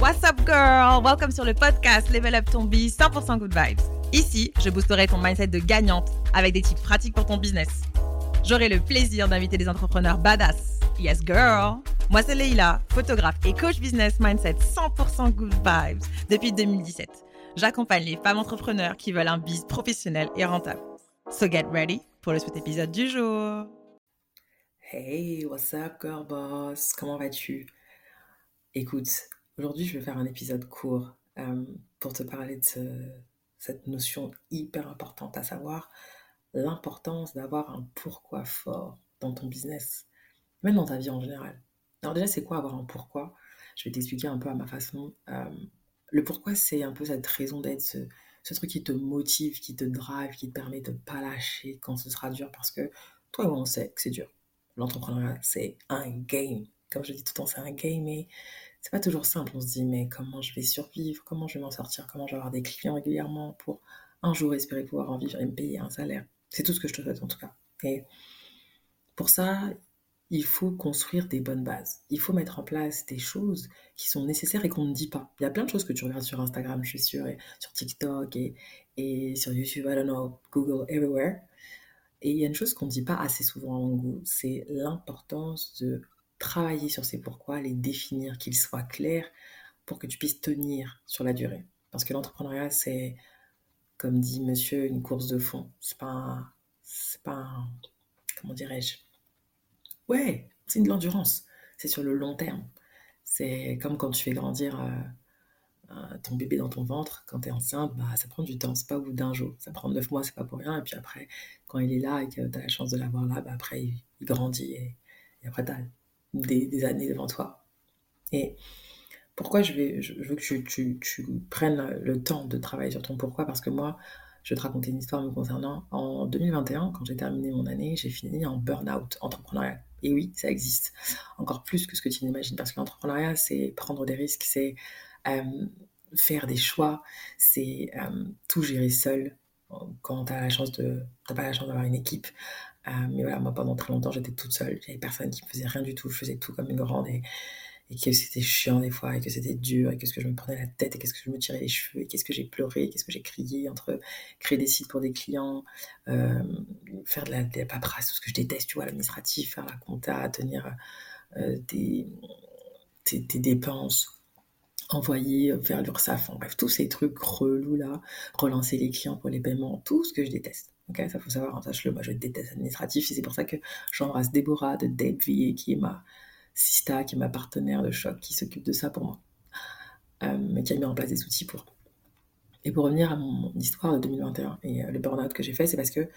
What's up, girl? Welcome sur le podcast Level Up Ton Biz 100% Good Vibes. Ici, je boosterai ton mindset de gagnante avec des tips pratiques pour ton business. J'aurai le plaisir d'inviter des entrepreneurs badass. Yes, girl! Moi, c'est Leïla, photographe et coach business mindset 100% Good Vibes depuis 2017. J'accompagne les femmes entrepreneurs qui veulent un biz professionnel et rentable. So get ready pour le sweet épisode du jour. Hey, what's up, girl boss? Comment vas-tu? Écoute, aujourd'hui, je vais faire un épisode court euh, pour te parler de cette notion hyper importante, à savoir l'importance d'avoir un pourquoi fort dans ton business, même dans ta vie en général. Alors déjà, c'est quoi avoir un pourquoi? Je vais t'expliquer un peu à ma façon. Euh, le pourquoi, c'est un peu cette raison d'être, ce, truc qui te motive, qui te drive, qui te permet de ne pas lâcher quand ce sera dur, parce que toi on sait que c'est dur l'entrepreneuriat, c'est un game. Comme je dis tout le temps, c'est un game, c'est pas toujours simple. On se dit, mais comment je vais survivre? Comment je vais m'en sortir? Comment je vais avoir des clients régulièrement pour un jour espérer pouvoir en vivre et me payer un salaire? C'est tout ce que je te souhaite en tout cas. Et pour ça, il faut construire des bonnes bases. Il faut mettre en place des choses qui sont nécessaires et qu'on ne dit pas. Il y a plein de choses que tu regardes sur Instagram, je suis sûre, et sur TikTok et, sur YouTube, I don't know, Google, everywhere. Et il y a une chose qu'on ne dit pas assez souvent en goût, c'est l'importance de travailler sur ces pourquoi, les définir, qu'ils soient clairs pour que tu puisses tenir sur la durée. Parce que l'entrepreneuriat, c'est, comme dit monsieur, une course de fond. C'est pas c'est pas comment dirais-je? Ouais, c'est de l'endurance. C'est sur le long terme. C'est comme quand tu fais grandir euh, ton bébé dans ton ventre, quand tu es enceinte, bah, ça prend du temps, c'est pas au bout d'un jour. Ça prend neuf mois, c'est pas pour rien. Et puis après, quand il est là et que tu as la chance de l'avoir là, bah, après, il, grandit et, après, tu as des, années devant toi. Et pourquoi je, veux que tu, prennes le temps de travailler sur ton pourquoi? Parce que moi, je vais te raconter une histoire me concernant. En 2021, quand j'ai terminé mon année, j'ai fini en burn-out entrepreneurial. Et oui, ça existe. Encore plus que ce que tu n'imagines. Parce que l'entrepreneuriat, c'est prendre des risques, c'est euh, faire des choix, c'est euh, tout gérer seul quand tu as la chance de pas la chance d'avoir une équipe. Euh, mais voilà, moi pendant très longtemps j'étais toute seule, j'avais personne qui me faisait rien du tout, je faisais tout comme une grande et, et que c'était chiant des fois et que c'était dur et qu'est-ce que je me prenais la tête et qu'est-ce que je me tirais les cheveux et qu'est-ce que j'ai pleuré, qu'est-ce que j'ai crié entre créer des sites pour des clients, faire de la, paperasse, tout ce que je déteste, tu vois, l'administratif, faire la compta, tenir des, tes dépenses envoyer vers euh, l'URSSAF, bref, tous ces trucs relous là, relancer les clients pour les paiements, tout ce que je déteste. Ok, ça faut savoir, sache-le, moi je déteste l'administratif et c'est pour ça que j'embrasse Déborah de Debvi qui est ma sista, qui est ma partenaire de choc, qui s'occupe de ça pour moi, euh, mais qui a mis en place des outils pour. Et pour revenir à mon histoire de 2021 et euh, le burn-out que j'ai fait, c'est parce que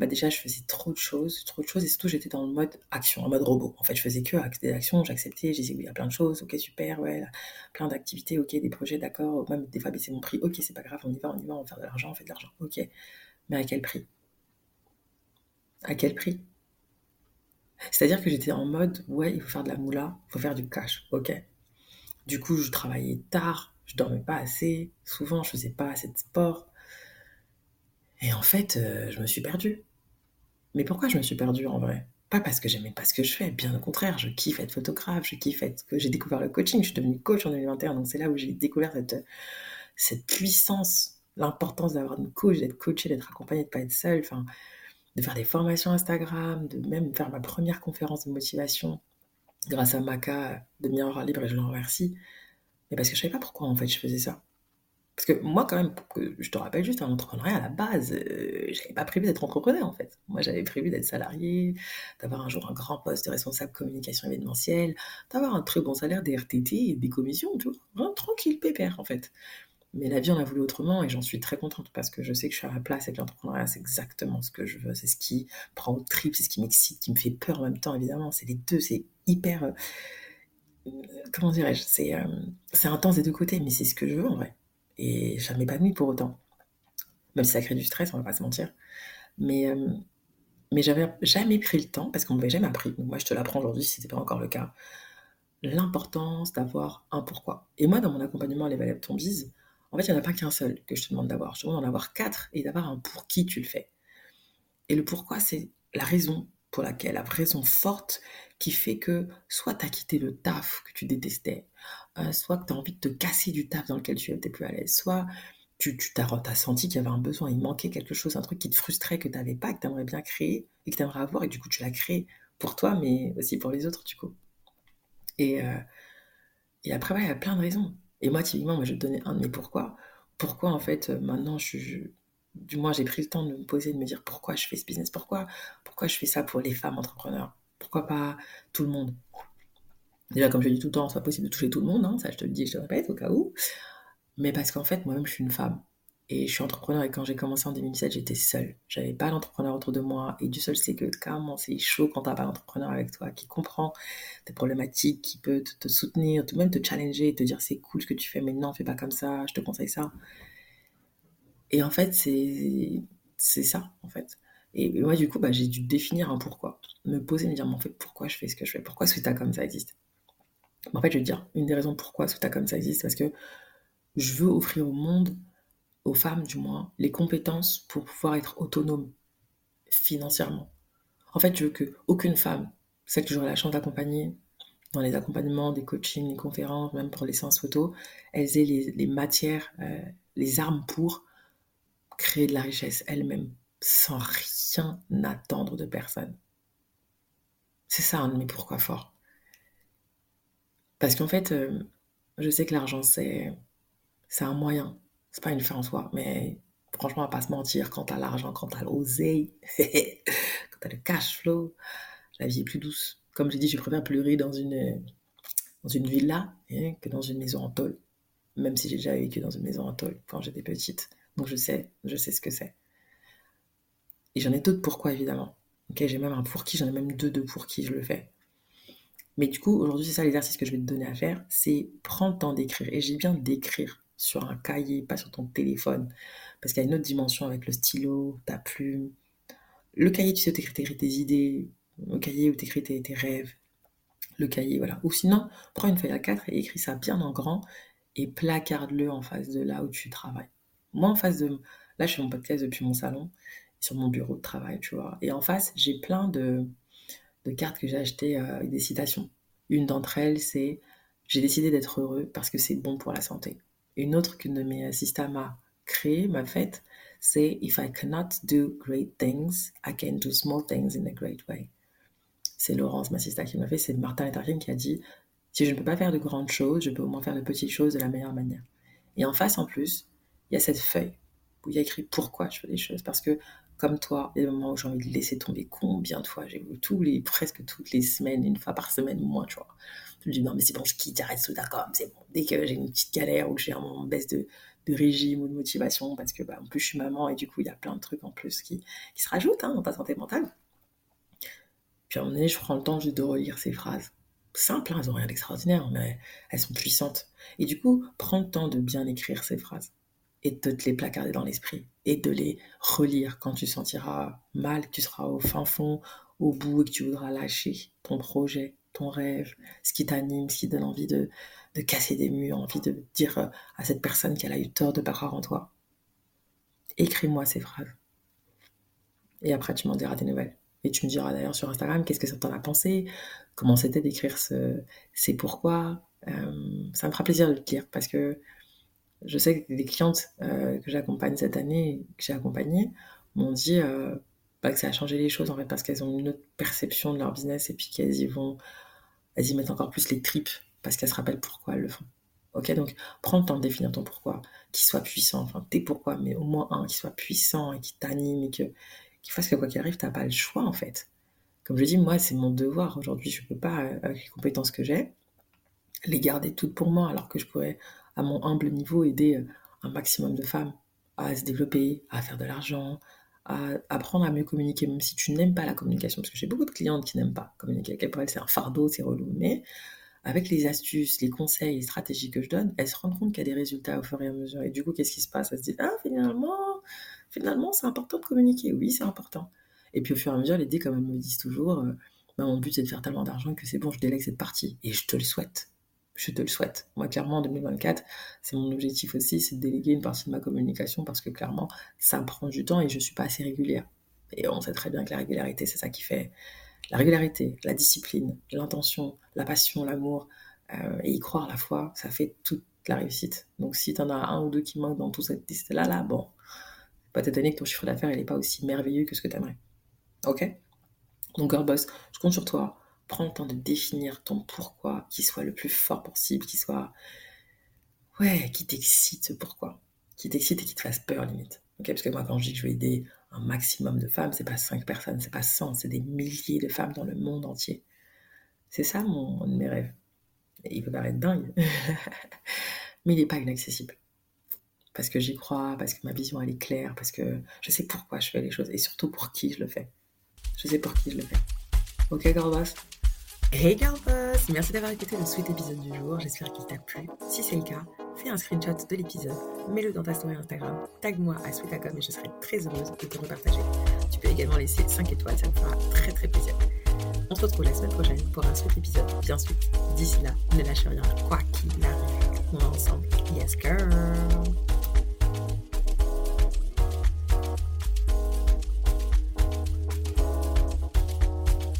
bah déjà je faisais trop de choses, trop de choses et surtout j'étais dans le mode action, en mode robot. En fait, je faisais que des actions, j'acceptais, j'ai dit oui, il y a plein de choses, ok super, ouais, plein d'activités, ok, des projets, d'accord, même des fois baisser mon prix, ok, c'est pas grave, on y va, on y va, on va faire de l'argent, on fait de l'argent, ok. Mais à quel prix? À quel prix? C'est-à-dire que j'étais en mode ouais, il faut faire de la moula, il faut faire du cash, ok. Du coup, je travaillais tard, je dormais pas assez, souvent je faisais pas assez de sport, et en fait, euh, je me suis perdue. Mais pourquoi je me suis perdue en vrai? Pas parce que j'aimais pas ce que je fais, bien au contraire, je kiffe être photographe, je kiffe être que j'ai découvert le coaching, je suis devenue coach en 2021, donc c'est là où j'ai découvert cette, cette puissance, l'importance d'avoir une coach, d'être coachée, d'être accompagnée, de pas être seule, enfin, de faire des formations Instagram, de même faire ma première conférence de motivation grâce à Maca de Miroir Libre et je l'en remercie. Mais parce que je savais pas pourquoi en fait je faisais ça. Parce que moi, quand même, je te rappelle juste, un entrepreneuriat à la base, euh, j'avais pas prévu d'être entrepreneur en fait. Moi, j'avais prévu d'être salarié, d'avoir un jour un grand poste de responsable communication événementielle, d'avoir un très bon salaire, des RTT et des commissions, tout. Vraiment tranquille, pépère en fait. Mais la vie en a voulu autrement et j'en suis très contente parce que je sais que je suis à la place avec l'entrepreneuriat, c'est exactement ce que je veux, c'est ce qui prend au trip, c'est ce qui m'excite, qui me fait peur en même temps, évidemment. C'est les deux, c'est hyper. Euh, comment dirais-je euh, c'est intense des deux côtés, mais c'est ce que je veux en vrai. Et ça m'épanouit pour autant. Même si ça crée du stress, on va pas se mentir. Mais, euh, mais j'avais jamais pris le temps, parce qu'on m'avait jamais appris. moi, je te l'apprends aujourd'hui si ce n'était pas encore le cas. L'importance d'avoir un pourquoi. Et moi, dans mon accompagnement à l'évaluation de ton bise, en fait, il n'y en a pas qu'un seul que je te demande d'avoir. Je te demande d'en avoir quatre et d'avoir un pour qui tu le fais. Et le pourquoi, c'est la raison pour laquelle, la raison forte qui fait que soit tu quitté le taf que tu détestais, euh, soit que tu as envie de te casser du taf dans lequel tu étais plus à l'aise, soit tu, tu as, senti qu'il y avait un besoin, il manquait quelque chose, un truc qui te frustrait, que tu n'avais pas, que tu aimerais bien créer et que tu aimerais avoir, et du coup tu l'as créé pour toi, mais aussi pour les autres, du coup. Et, euh, et après, il y a plein de raisons. Et moi, typiquement, moi, je vais te donner un de mes pourquoi. Pourquoi, en fait, euh, maintenant, je, du moins, j'ai pris le temps de me poser, de me dire pourquoi je fais ce business, pourquoi, pourquoi je fais ça pour les femmes entrepreneurs, pourquoi pas tout le monde? Déjà, comme je dis tout le temps, c'est pas possible de toucher tout le monde, hein, ça je te le dis, je te le répète au cas où. Mais parce qu'en fait, moi-même, je suis une femme. Et je suis entrepreneur et quand j'ai commencé en 2017, j'étais seule. J'avais pas d'entrepreneur autour de moi. Et du seul, c'est que carrément, c'est chaud quand t'as pas d'entrepreneur avec toi qui comprend tes problématiques, qui peut te, soutenir, même te challenger te dire c'est cool ce que tu fais, mais non, fais pas comme ça, je te conseille ça. Et en fait, c'est, ça, en fait. Et moi, du coup, bah, j'ai dû définir un pourquoi. Me poser, me dire, en fait, pourquoi je fais ce que je fais? Pourquoi t'as comme ça existe? En fait, je vais te dire, une des raisons pourquoi t'as comme ça existe, parce que je veux offrir au monde aux femmes du moins, les compétences pour pouvoir être autonome financièrement. En fait, je veux que aucune femme, celle que j'aurai la chance d'accompagner dans les accompagnements, des coachings, des conférences, même pour les séances photo, elles aient les, matières, euh, les armes pour créer de la richesse elles-mêmes, sans rien attendre de personne. C'est ça un de mes pourquoi fort? Parce qu'en fait, euh, je sais que l'argent, c'est, c'est un moyen c'est pas une fin en soi, mais franchement, on va pas se mentir, quand t'as l'argent, quand t'as l'oseille, quand t'as le cash flow, la vie est plus douce. Comme j'ai dit, je préfère pleurer dans une, dans une villa hein, que dans une maison en tôle. Même si j'ai déjà vécu dans une maison en tôle quand j'étais petite. Donc je sais, je sais ce que c'est. Et j'en ai d'autres pourquoi, évidemment. J'ai même un pour qui, j'en ai même deux de pour qui je le fais. Mais du coup, aujourd'hui, c'est ça l'exercice que je vais te donner à faire, c'est prendre le temps d'écrire. Et j'ai bien d'écrire sur un cahier, pas sur ton téléphone. Parce qu'il y a une autre dimension avec le stylo, ta plume. Le cahier, tu sais, où t'écris tes idées. Le cahier où t'écris tes, tes rêves. Le cahier, voilà. Ou sinon, prends une feuille à 4 et écris ça bien en grand et placarde-le en face de là où tu travailles. Moi, en face de... Là, je fais mon podcast depuis mon salon, sur mon bureau de travail, tu vois. Et en face, j'ai plein de, de cartes que j'ai achetées euh, des citations. Une d'entre elles, c'est « J'ai décidé d'être heureux parce que c'est bon pour la santé ». Une autre qu'une de mes assistants m'a créée, m'a faite, c'est If I cannot do great things, I can do small things in a great way. C'est Laurence, ma assistante, qui m'a fait, c'est Martin Luther qui a dit Si je ne peux pas faire de grandes choses, je peux au moins faire de petites choses de la meilleure manière. Et en face, en plus, il y a cette feuille où il y a écrit pourquoi je fais des choses. Parce que, comme toi, il y a des moments où j'ai envie de laisser tomber combien de fois j'ai tous les, presque toutes les semaines, une fois par semaine moins, tu vois. Je me dis, non, mais c'est bon, je quitte, j'arrête d'accord, c'est bon. Dès que j'ai une petite galère ou que j'ai un moment de baisse de, de, régime ou de motivation, parce que, bah, en plus, je suis maman et du coup, il y a plein de trucs en plus qui, qui se rajoutent hein, dans ta santé mentale. Puis à un moment donné, je prends le temps juste de relire ces phrases. Simples, hein, elles n'ont rien d'extraordinaire, mais elles sont puissantes. Et du coup, prends le temps de bien écrire ces phrases et de te les placarder dans l'esprit et de les relire quand tu sentiras mal, que tu seras au fin fond, au bout et que tu voudras lâcher ton projet, ton rêve, ce qui t'anime, ce qui donne envie de, de casser des murs, envie de dire euh, à cette personne qu'elle a eu tort de pas croire en toi. Écris-moi ces phrases. Et après, tu m'en diras des nouvelles. Et tu me diras d'ailleurs sur Instagram qu'est-ce que ça t'en a pensé, comment c'était d'écrire ce, c'est pourquoi? Euh, ça me fera plaisir de le dire parce que je sais que les clientes euh, que j'accompagne cette année, que j'ai accompagnées, m'ont dit pas que ça a changé les choses en fait parce qu'elles ont une autre perception de leur business et puis qu'elles y vont, elles y mettent encore plus les tripes parce qu'elles se rappellent pourquoi elles le font. Ok, donc prends le temps de définir ton pourquoi, qui soit puissant, enfin tes pourquoi, mais au moins un qui soit puissant et qui t'anime et que qui fasse que quoi qu'il arrive, t'as pas le choix en fait. Comme je dis, moi c'est mon devoir aujourd'hui, je peux pas euh, avec les compétences que j'ai les garder toutes pour moi alors que je pourrais à mon humble niveau aider euh, un maximum de femmes à se développer, à faire de l'argent, à apprendre à mieux communiquer, même si tu n'aimes pas la communication, parce que j'ai beaucoup de clientes qui n'aiment pas communiquer, pour elles c'est un fardeau, c'est relou, mais avec les astuces, les conseils, les stratégies que je donne, elles se rendent compte qu'il y a des résultats au fur et à mesure. Et du coup, qu'est-ce qui se passe? Elles se disent, ah, finalement, finalement, c'est important de communiquer. Oui, c'est important. Et puis au fur et à mesure, les dés, comme elles me disent toujours, euh, bah, mon but c'est de faire tellement d'argent que c'est bon, je délègue cette partie. Et je te le souhaite je te le souhaite. Moi, clairement, en 2024, c'est mon objectif aussi, c'est de déléguer une partie de ma communication parce que clairement, ça me prend du temps et je ne suis pas assez régulière. Et on sait très bien que la régularité, c'est ça qui fait la régularité, la discipline, l'intention, la passion, l'amour, euh, et y croire la foi, ça fait toute la réussite. Donc si tu en as un ou deux qui manquent dans toute cette liste-là, là, bon, pas t'étonner que ton chiffre d'affaires, il n'est pas aussi merveilleux que ce que tu aimerais. Ok? Donc, girl boss, je compte sur toi. Prends le temps de définir ton pourquoi, qui soit le plus fort possible, qui soit. Ouais, qui t'excite ce pourquoi. Qui t'excite et qui te fasse peur, limite. Ok Parce que moi, quand je dis que je veux aider un maximum de femmes, c'est pas 5 personnes, c'est pas 100, c'est des milliers de femmes dans le monde entier. C'est ça mon, de mes rêves. Et il peut paraître dingue, mais il n'est pas inaccessible parce que j'y crois, parce que ma vision elle est claire, parce que je sais pourquoi je fais les choses et surtout pour qui je le fais. Je sais pour qui je le fais. Ok, Girlboss Hey Girlboss Merci d'avoir écouté le sweet épisode du jour. J'espère qu'il t'a plu. Si c'est le cas, fais un screenshot de l'épisode, mets-le dans ta story Instagram, tag-moi à Sweetacom et je serai très heureuse de te repartager. Tu peux également laisser 5 étoiles, ça me fera très très plaisir. On se retrouve la semaine prochaine pour un sweet épisode, bien sûr. D'ici là, ne lâche rien, quoi qu'il arrive. On va ensemble. Yes, girl